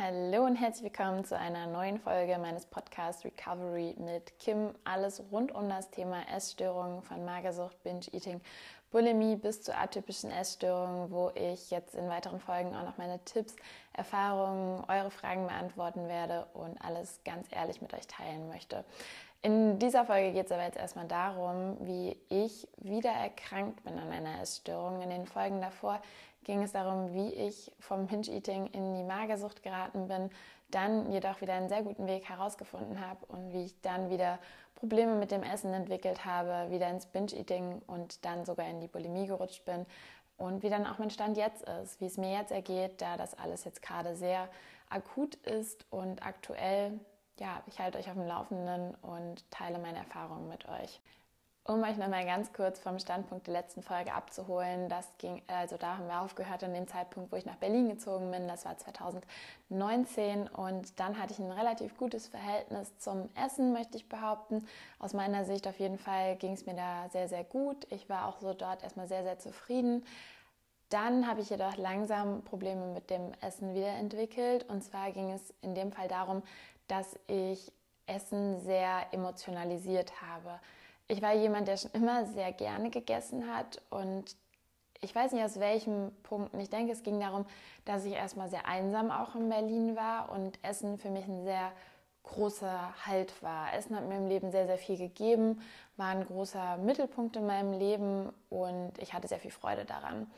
Hallo und herzlich willkommen zu einer neuen Folge meines Podcasts Recovery mit Kim. Alles rund um das Thema Essstörungen von Magersucht, Binge-Eating, Bulimie bis zu atypischen Essstörungen, wo ich jetzt in weiteren Folgen auch noch meine Tipps, Erfahrungen, eure Fragen beantworten werde und alles ganz ehrlich mit euch teilen möchte. In dieser Folge geht es aber jetzt erstmal darum, wie ich wieder erkrankt bin an einer Essstörung. In den Folgen davor ging es darum, wie ich vom Binge-Eating in die Magersucht geraten bin, dann jedoch wieder einen sehr guten Weg herausgefunden habe und wie ich dann wieder Probleme mit dem Essen entwickelt habe, wieder ins Binge-Eating und dann sogar in die Bulimie gerutscht bin und wie dann auch mein Stand jetzt ist, wie es mir jetzt ergeht, da das alles jetzt gerade sehr akut ist und aktuell. Ja, ich halte euch auf dem Laufenden und teile meine Erfahrungen mit euch. Um euch nochmal ganz kurz vom Standpunkt der letzten Folge abzuholen, das ging, also da haben wir aufgehört an dem Zeitpunkt, wo ich nach Berlin gezogen bin, das war 2019 und dann hatte ich ein relativ gutes Verhältnis zum Essen, möchte ich behaupten. Aus meiner Sicht auf jeden Fall ging es mir da sehr, sehr gut. Ich war auch so dort erstmal sehr, sehr zufrieden. Dann habe ich jedoch langsam Probleme mit dem Essen wiederentwickelt und zwar ging es in dem Fall darum, dass ich Essen sehr emotionalisiert habe ich war jemand, der schon immer sehr gerne gegessen hat und ich weiß nicht aus welchem Punkt. Ich denke, es ging darum, dass ich erstmal sehr einsam auch in Berlin war und Essen für mich ein sehr großer Halt war. Essen hat mir im Leben sehr, sehr viel gegeben, war ein großer Mittelpunkt in meinem Leben und ich hatte sehr viel Freude daran.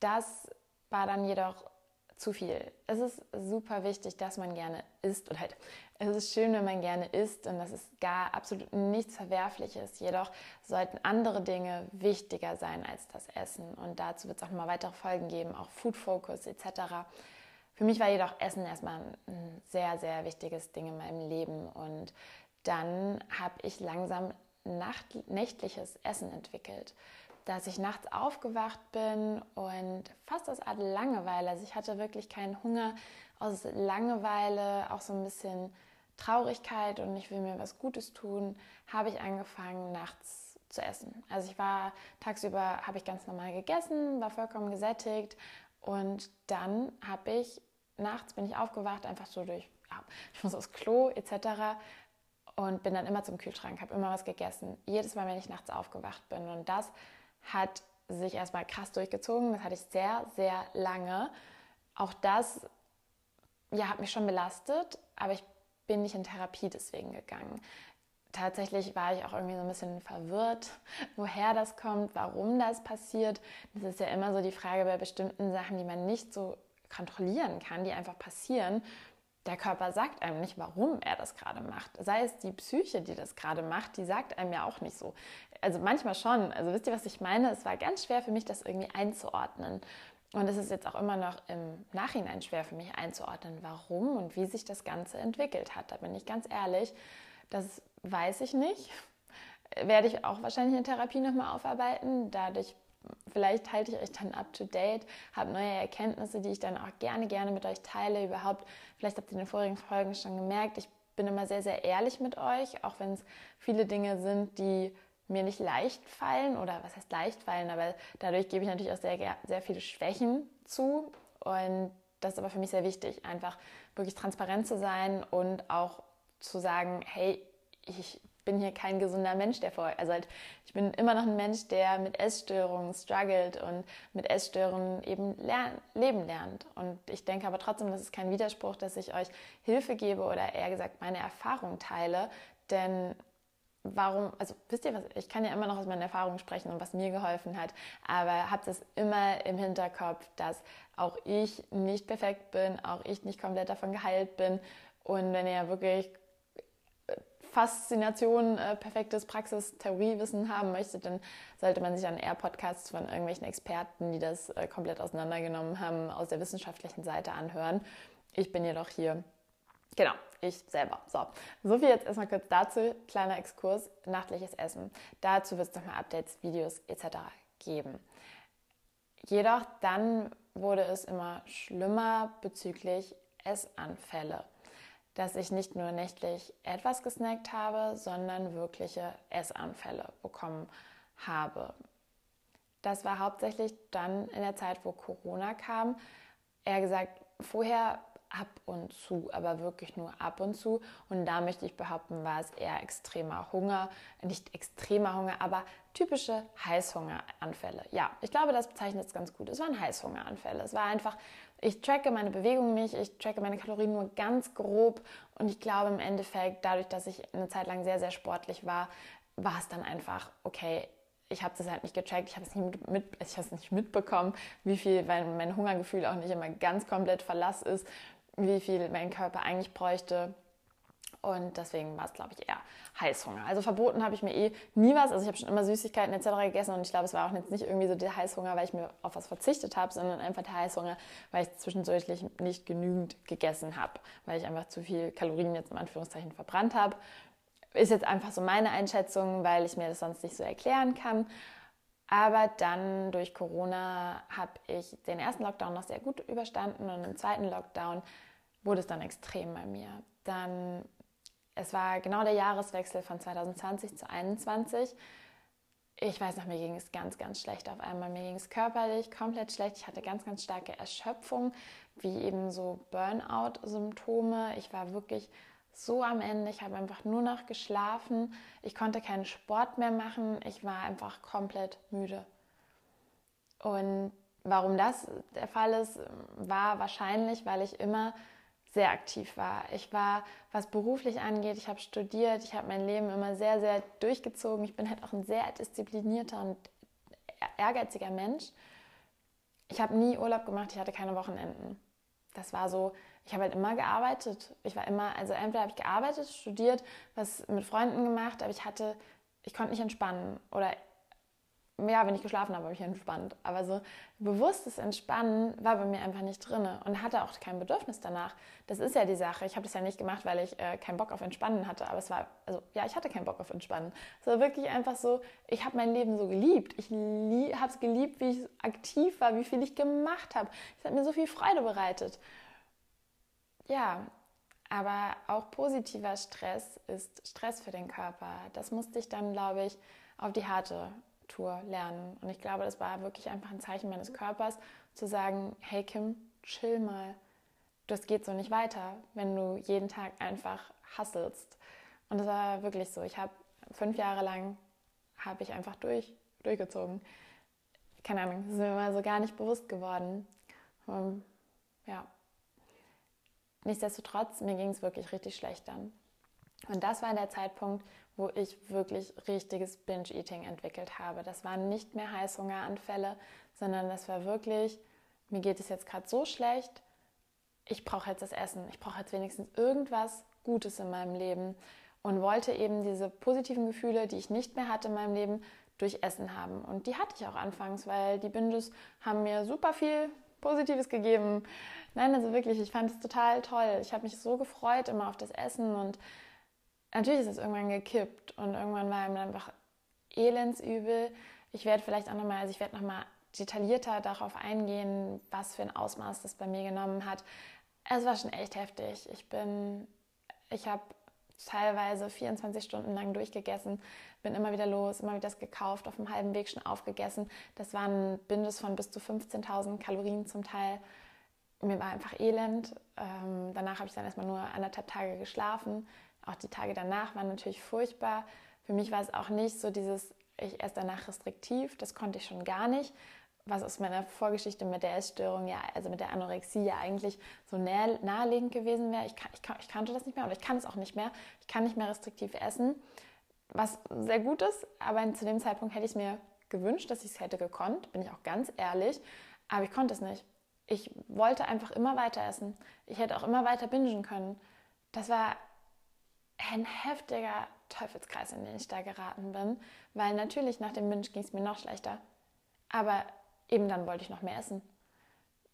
Das war dann jedoch zu viel. Es ist super wichtig, dass man gerne isst und halt, es ist schön, wenn man gerne isst und das ist gar absolut nichts Verwerfliches. Jedoch sollten andere Dinge wichtiger sein als das Essen und dazu wird es auch mal weitere Folgen geben, auch Food Focus etc. Für mich war jedoch Essen erstmal ein sehr, sehr wichtiges Ding in meinem Leben und dann habe ich langsam nacht, nächtliches Essen entwickelt dass ich nachts aufgewacht bin und fast aus Art Langeweile, also ich hatte wirklich keinen Hunger, aus Langeweile, auch so ein bisschen Traurigkeit und ich will mir was Gutes tun, habe ich angefangen nachts zu essen. Also ich war tagsüber, habe ich ganz normal gegessen, war vollkommen gesättigt und dann habe ich nachts bin ich aufgewacht, einfach so durch, ja, ich muss aufs Klo etc. und bin dann immer zum Kühlschrank, habe immer was gegessen. Jedes Mal, wenn ich nachts aufgewacht bin und das hat sich erstmal krass durchgezogen. Das hatte ich sehr, sehr lange. Auch das ja, hat mich schon belastet, aber ich bin nicht in Therapie deswegen gegangen. Tatsächlich war ich auch irgendwie so ein bisschen verwirrt, woher das kommt, warum das passiert. Das ist ja immer so die Frage bei bestimmten Sachen, die man nicht so kontrollieren kann, die einfach passieren. Der Körper sagt einem nicht, warum er das gerade macht. Sei es die Psyche, die das gerade macht, die sagt einem ja auch nicht so also manchmal schon. Also wisst ihr, was ich meine? Es war ganz schwer für mich, das irgendwie einzuordnen. Und es ist jetzt auch immer noch im Nachhinein schwer für mich einzuordnen, warum und wie sich das Ganze entwickelt hat. Da bin ich ganz ehrlich, das weiß ich nicht. Werde ich auch wahrscheinlich in Therapie nochmal aufarbeiten. Dadurch, vielleicht halte ich euch dann up to date, habe neue Erkenntnisse, die ich dann auch gerne, gerne mit euch teile. Überhaupt, vielleicht habt ihr in den vorigen Folgen schon gemerkt, ich bin immer sehr, sehr ehrlich mit euch, auch wenn es viele Dinge sind, die mir nicht leicht fallen oder was heißt leicht fallen, aber dadurch gebe ich natürlich auch sehr, sehr viele Schwächen zu und das ist aber für mich sehr wichtig, einfach wirklich transparent zu sein und auch zu sagen, hey, ich bin hier kein gesunder Mensch, der vor, also halt, ich bin immer noch ein Mensch, der mit Essstörungen struggelt und mit Essstörungen eben lern, leben lernt. Und ich denke aber trotzdem, das ist kein Widerspruch, dass ich euch Hilfe gebe oder eher gesagt meine Erfahrung teile, denn warum, also wisst ihr was, ich kann ja immer noch aus meinen Erfahrungen sprechen und was mir geholfen hat, aber habt es immer im Hinterkopf, dass auch ich nicht perfekt bin, auch ich nicht komplett davon geheilt bin und wenn ihr wirklich Faszination, äh, perfektes Praxis-Theoriewissen haben möchtet, dann sollte man sich dann eher Podcasts von irgendwelchen Experten, die das äh, komplett auseinandergenommen haben, aus der wissenschaftlichen Seite anhören. Ich bin jedoch hier Genau, ich selber. So, so viel jetzt erstmal kurz dazu. Kleiner Exkurs, nachtliches Essen. Dazu wird es nochmal Updates, Videos etc. geben. Jedoch dann wurde es immer schlimmer bezüglich Essanfälle. Dass ich nicht nur nächtlich etwas gesnackt habe, sondern wirkliche Essanfälle bekommen habe. Das war hauptsächlich dann in der Zeit, wo Corona kam. Eher gesagt, vorher ab und zu, aber wirklich nur ab und zu. Und da möchte ich behaupten, war es eher extremer Hunger, nicht extremer Hunger, aber typische Heißhungeranfälle. Ja, ich glaube, das bezeichnet es ganz gut. Es waren Heißhungeranfälle. Es war einfach, ich tracke meine Bewegung nicht, ich tracke meine Kalorien nur ganz grob und ich glaube im Endeffekt, dadurch, dass ich eine Zeit lang sehr, sehr sportlich war, war es dann einfach, okay, ich habe das halt nicht gecheckt, ich habe es nicht, mit, nicht mitbekommen, wie viel, weil mein Hungergefühl auch nicht immer ganz komplett Verlass ist, wie viel mein Körper eigentlich bräuchte. Und deswegen war es, glaube ich, eher Heißhunger. Also verboten habe ich mir eh nie was. Also ich habe schon immer Süßigkeiten etc. gegessen und ich glaube, es war auch jetzt nicht irgendwie so der Heißhunger, weil ich mir auf was verzichtet habe, sondern einfach der Heißhunger, weil ich zwischendurch nicht genügend gegessen habe, weil ich einfach zu viel Kalorien jetzt in Anführungszeichen verbrannt habe. Ist jetzt einfach so meine Einschätzung, weil ich mir das sonst nicht so erklären kann. Aber dann durch Corona habe ich den ersten Lockdown noch sehr gut überstanden und im zweiten Lockdown wurde es dann extrem bei mir. Dann, es war genau der Jahreswechsel von 2020 zu 2021. Ich weiß noch, mir ging es ganz, ganz schlecht auf einmal. Mir ging es körperlich komplett schlecht. Ich hatte ganz, ganz starke Erschöpfung, wie eben so Burnout-Symptome. Ich war wirklich so am Ende. Ich habe einfach nur noch geschlafen. Ich konnte keinen Sport mehr machen. Ich war einfach komplett müde. Und warum das der Fall ist, war wahrscheinlich, weil ich immer sehr aktiv war. Ich war, was beruflich angeht, ich habe studiert, ich habe mein Leben immer sehr, sehr durchgezogen. Ich bin halt auch ein sehr disziplinierter und ehrgeiziger Mensch. Ich habe nie Urlaub gemacht, ich hatte keine Wochenenden. Das war so, ich habe halt immer gearbeitet. Ich war immer, also entweder habe ich gearbeitet, studiert, was mit Freunden gemacht, aber ich hatte, ich konnte nicht entspannen. Oder ja, wenn ich geschlafen habe, habe ich entspannt. Aber so bewusstes Entspannen war bei mir einfach nicht drin und hatte auch kein Bedürfnis danach. Das ist ja die Sache. Ich habe das ja nicht gemacht, weil ich äh, keinen Bock auf Entspannen hatte. Aber es war, also ja, ich hatte keinen Bock auf Entspannen. Es war wirklich einfach so, ich habe mein Leben so geliebt. Ich habe es geliebt, wie ich aktiv war, wie viel ich gemacht habe. Es hat mir so viel Freude bereitet. Ja, aber auch positiver Stress ist Stress für den Körper. Das musste ich dann, glaube ich, auf die harte Tour lernen. Und ich glaube, das war wirklich einfach ein Zeichen meines Körpers, zu sagen, hey Kim, chill mal. Das geht so nicht weiter, wenn du jeden Tag einfach hasselst. Und das war wirklich so. Ich habe fünf Jahre lang habe ich einfach durch, durchgezogen. Keine Ahnung, das ist mir mal so gar nicht bewusst geworden. Um, ähm, ja. Nichtsdestotrotz, mir ging es wirklich richtig schlecht dann. Und das war der Zeitpunkt, wo ich wirklich richtiges Binge-Eating entwickelt habe. Das waren nicht mehr Heißhungeranfälle, sondern das war wirklich, mir geht es jetzt gerade so schlecht, ich brauche jetzt das Essen, ich brauche jetzt wenigstens irgendwas Gutes in meinem Leben und wollte eben diese positiven Gefühle, die ich nicht mehr hatte in meinem Leben, durch Essen haben. Und die hatte ich auch anfangs, weil die Binges haben mir super viel Positives gegeben. Nein, also wirklich, ich fand es total toll. Ich habe mich so gefreut immer auf das Essen und natürlich ist es irgendwann gekippt und irgendwann war mir einfach elendsübel. Ich werde vielleicht auch nochmal, also ich werde nochmal detaillierter darauf eingehen, was für ein Ausmaß das bei mir genommen hat. Es war schon echt heftig. Ich bin, ich habe teilweise 24 Stunden lang durchgegessen, bin immer wieder los, immer wieder das gekauft, auf dem halben Weg schon aufgegessen. Das waren Bindes von bis zu 15.000 Kalorien zum Teil. Mir war einfach elend. Ähm, danach habe ich dann erstmal nur anderthalb Tage geschlafen. Auch die Tage danach waren natürlich furchtbar. Für mich war es auch nicht so dieses, ich esse danach restriktiv, das konnte ich schon gar nicht. Was aus meiner Vorgeschichte mit der Essstörung, ja, also mit der Anorexie ja eigentlich so naheliegend gewesen wäre. Ich, kann, ich, kann, ich kannte das nicht mehr und ich kann es auch nicht mehr. Ich kann nicht mehr restriktiv essen, was sehr gut ist, aber zu dem Zeitpunkt hätte ich es mir gewünscht, dass ich es hätte gekonnt, bin ich auch ganz ehrlich, aber ich konnte es nicht. Ich wollte einfach immer weiter essen. Ich hätte auch immer weiter bingen können. Das war ein heftiger Teufelskreis, in den ich da geraten bin, weil natürlich nach dem Binge ging es mir noch schlechter. Aber eben dann wollte ich noch mehr essen.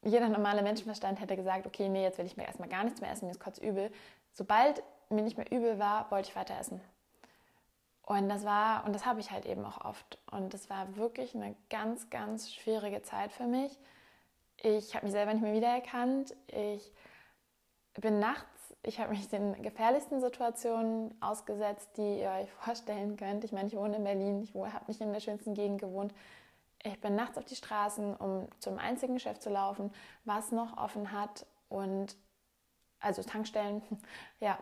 Jeder normale Menschenverstand hätte gesagt, okay, nee, jetzt will ich mir erstmal gar nichts mehr essen, mir ist kurz übel. Sobald mir nicht mehr übel war, wollte ich weiter essen. Und das war, und das habe ich halt eben auch oft. Und das war wirklich eine ganz, ganz schwierige Zeit für mich. Ich habe mich selber nicht mehr wiedererkannt. Ich bin nachts ich habe mich den gefährlichsten Situationen ausgesetzt, die ihr euch vorstellen könnt. Ich meine, ich wohne in Berlin, ich habe nicht in der schönsten Gegend gewohnt. Ich bin nachts auf die Straßen, um zum einzigen Geschäft zu laufen, was noch offen hat. Und also Tankstellen, ja,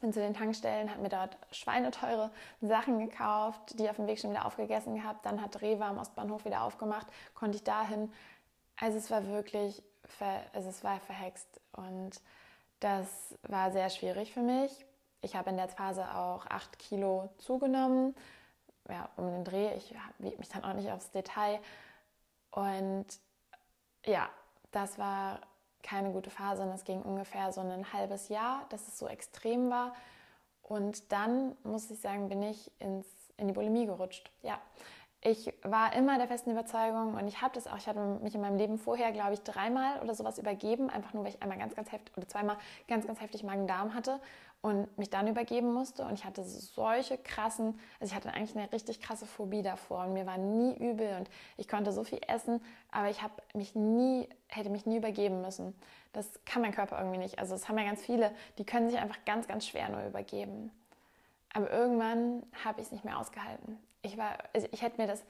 bin zu den Tankstellen, habe mir dort schweineteure Sachen gekauft, die auf dem Weg schon wieder aufgegessen gehabt. Dann hat Rewe am Ostbahnhof wieder aufgemacht, konnte ich dahin. Also es war wirklich, also es war verhext und das war sehr schwierig für mich. Ich habe in der Phase auch acht Kilo zugenommen, ja, um den Dreh. Ich wiege mich dann auch nicht aufs Detail. Und ja, das war keine gute Phase und es ging ungefähr so ein halbes Jahr, dass es so extrem war. Und dann, muss ich sagen, bin ich ins, in die Bulimie gerutscht. Ja, ich war immer der festen Überzeugung und ich habe das auch, ich hatte mich in meinem Leben vorher, glaube ich, dreimal oder sowas übergeben, einfach nur, weil ich einmal ganz, ganz heftig oder zweimal ganz, ganz heftig Magen-Darm hatte und mich dann übergeben musste. Und ich hatte solche krassen, also ich hatte eigentlich eine richtig krasse Phobie davor und mir war nie übel und ich konnte so viel essen, aber ich habe mich nie, hätte mich nie übergeben müssen. Das kann mein Körper irgendwie nicht. Also es haben ja ganz viele, die können sich einfach ganz, ganz schwer nur übergeben. Aber irgendwann habe ich es nicht mehr ausgehalten. Ich, war, also ich hätte mir das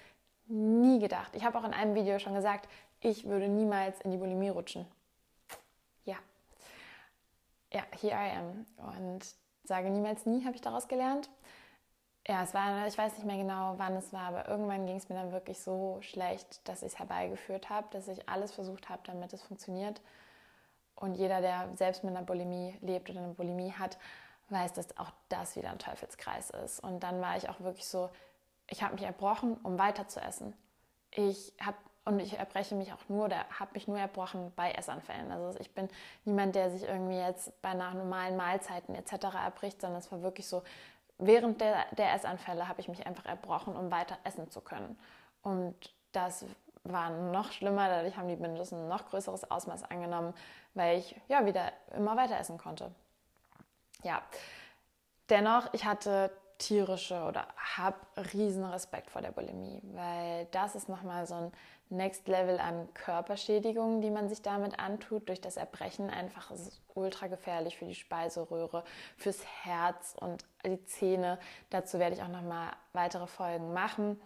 nie gedacht. Ich habe auch in einem Video schon gesagt, ich würde niemals in die Bulimie rutschen. Ja. Ja, here I am. Und sage niemals nie, habe ich daraus gelernt. Ja, es war, ich weiß nicht mehr genau, wann es war, aber irgendwann ging es mir dann wirklich so schlecht, dass ich es herbeigeführt habe, dass ich alles versucht habe, damit es funktioniert. Und jeder, der selbst mit einer Bulimie lebt oder eine Bulimie hat, weiß, dass auch das wieder ein Teufelskreis ist. Und dann war ich auch wirklich so, ich habe mich erbrochen, um weiter zu essen. Ich habe und ich erbreche mich auch nur oder habe mich nur erbrochen bei Essanfällen. Also ich bin niemand, der sich irgendwie jetzt bei nach normalen Mahlzeiten etc. erbricht, sondern es war wirklich so, während der, der Essanfälle habe ich mich einfach erbrochen, um weiter essen zu können. Und das war noch schlimmer, dadurch haben die Binges ein noch größeres Ausmaß angenommen, weil ich ja wieder immer weiter essen konnte ja, dennoch, ich hatte tierische oder habe riesen Respekt vor der Bulimie, weil das ist nochmal so ein Next Level an Körperschädigungen, die man sich damit antut. Durch das Erbrechen einfach ist es ultra gefährlich für die Speiseröhre, fürs Herz und die Zähne. Dazu werde ich auch nochmal weitere Folgen machen.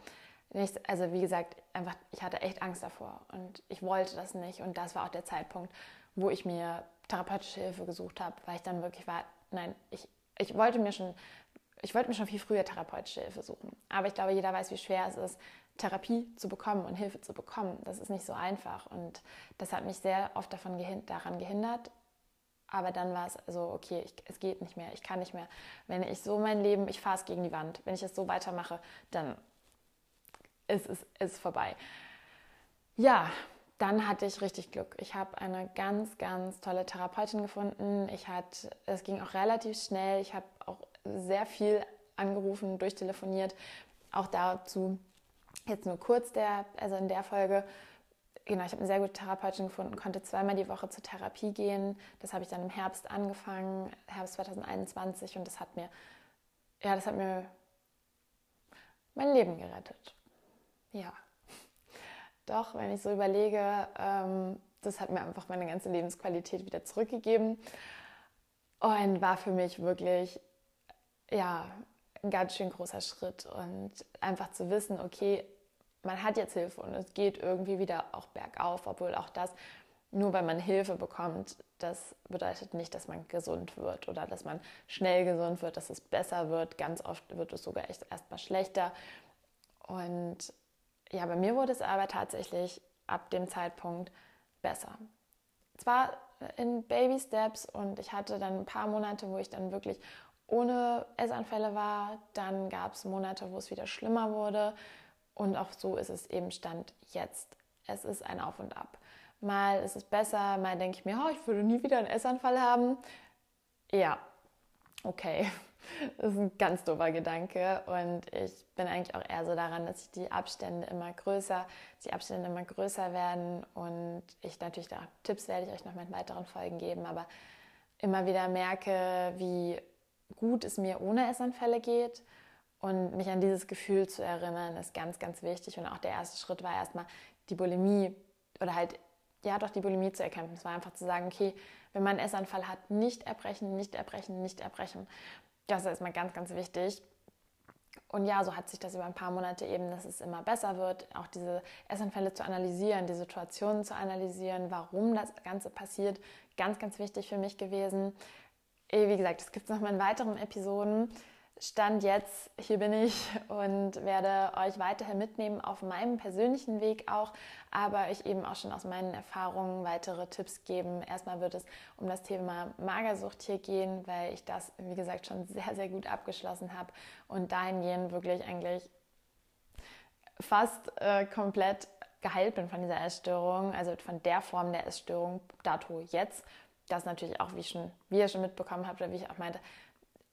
Also wie gesagt, einfach, ich hatte echt Angst davor und ich wollte das nicht. Und das war auch der Zeitpunkt, wo ich mir therapeutische Hilfe gesucht habe, weil ich dann wirklich war, nein, ich, ich wollte mir schon, ich wollte mir schon viel früher therapeutische Hilfe suchen. Aber ich glaube, jeder weiß, wie schwer es ist, Therapie zu bekommen und Hilfe zu bekommen. Das ist nicht so einfach. Und das hat mich sehr oft davon gehind daran gehindert. Aber dann war es so, okay, ich, es geht nicht mehr, ich kann nicht mehr. Wenn ich so mein Leben, ich fahre es gegen die Wand. Wenn ich es so weitermache, dann ist es ist vorbei. Ja, dann hatte ich richtig Glück. Ich habe eine ganz, ganz tolle Therapeutin gefunden. Ich hatte, es ging auch relativ schnell. Ich habe auch sehr viel angerufen, durchtelefoniert. Auch dazu jetzt nur kurz der, also in der Folge. Genau, ich habe eine sehr gute Therapeutin gefunden, konnte zweimal die Woche zur Therapie gehen. Das habe ich dann im Herbst angefangen, Herbst 2021, und das hat mir, ja, das hat mir mein Leben gerettet. Ja. Doch, wenn ich so überlege, ähm, das hat mir einfach meine ganze Lebensqualität wieder zurückgegeben und war für mich wirklich, ja, ein ganz schön großer Schritt und einfach zu wissen, okay, man hat jetzt Hilfe und es geht irgendwie wieder auch bergauf, obwohl auch das, nur weil man Hilfe bekommt, das bedeutet nicht, dass man gesund wird oder dass man schnell gesund wird, dass es besser wird. Ganz oft wird es sogar echt erstmal schlechter. Und ja, bei mir wurde es aber tatsächlich ab dem Zeitpunkt besser. Zwar in Baby Steps und ich hatte dann ein paar Monate, wo ich dann wirklich ohne Essanfälle war. Dann gab es Monate, wo es wieder schlimmer wurde. Und auch so ist es eben Stand jetzt. Es ist ein Auf und Ab. Mal ist es besser, mal denke ich mir, oh, ich würde nie wieder einen Essanfall haben. Ja, okay. Das ist ein ganz doofer Gedanke und ich bin eigentlich auch eher so daran, dass die Abstände immer größer, die Abstände immer größer werden und ich natürlich da Tipps werde ich euch noch in weiteren Folgen geben, aber immer wieder merke, wie gut es mir ohne Essanfälle geht und mich an dieses Gefühl zu erinnern, ist ganz, ganz wichtig und auch der erste Schritt war erstmal die Bulimie oder halt ja doch die Bulimie zu erkämpfen. Es war einfach zu sagen, okay, wenn man einen Essanfall hat, nicht erbrechen, nicht erbrechen, nicht erbrechen. Das ist erstmal ganz, ganz wichtig. und ja, so hat sich das über ein paar Monate eben, dass es immer besser wird, auch diese Essanfälle zu analysieren, die Situationen zu analysieren, warum das Ganze passiert. Ganz, ganz wichtig für mich gewesen. Wie gesagt, es gibt noch mal in weiteren Episoden. Stand jetzt, hier bin ich und werde euch weiterhin mitnehmen auf meinem persönlichen Weg auch, aber euch eben auch schon aus meinen Erfahrungen weitere Tipps geben. Erstmal wird es um das Thema Magersucht hier gehen, weil ich das, wie gesagt, schon sehr, sehr gut abgeschlossen habe und dahingehend wirklich eigentlich fast äh, komplett geheilt bin von dieser Essstörung, also von der Form der Essstörung dato jetzt. Das natürlich auch, wie, schon, wie ihr schon mitbekommen habt oder wie ich auch meinte,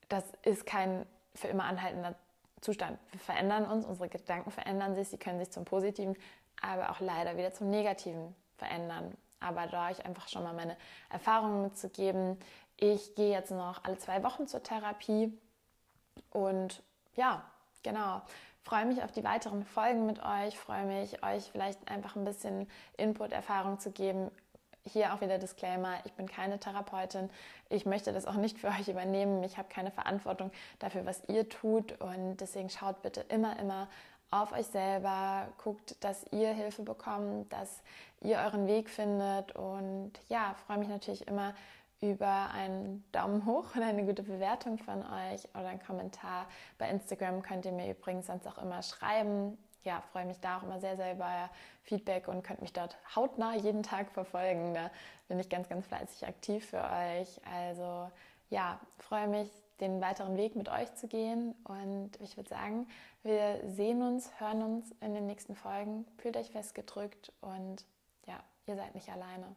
das ist kein für immer anhaltender Zustand. Wir verändern uns, unsere Gedanken verändern sich, sie können sich zum Positiven, aber auch leider wieder zum Negativen verändern. Aber da euch einfach schon mal meine Erfahrungen mitzugeben. Ich gehe jetzt noch alle zwei Wochen zur Therapie und ja, genau. Freue mich auf die weiteren Folgen mit euch, freue mich, euch vielleicht einfach ein bisschen Input, Erfahrung zu geben, hier auch wieder Disclaimer, ich bin keine Therapeutin. Ich möchte das auch nicht für euch übernehmen. Ich habe keine Verantwortung dafür, was ihr tut. Und deswegen schaut bitte immer, immer auf euch selber, guckt, dass ihr Hilfe bekommt, dass ihr euren Weg findet. Und ja, freue mich natürlich immer über einen Daumen hoch oder eine gute Bewertung von euch oder einen Kommentar. Bei Instagram könnt ihr mir übrigens sonst auch immer schreiben ja, freue mich da auch immer sehr, sehr über Feedback und könnt mich dort hautnah jeden Tag verfolgen. Da bin ich ganz, ganz fleißig aktiv für euch. Also ja, freue mich, den weiteren Weg mit euch zu gehen. Und ich würde sagen, wir sehen uns, hören uns in den nächsten Folgen. Fühlt euch festgedrückt und ja, ihr seid nicht alleine.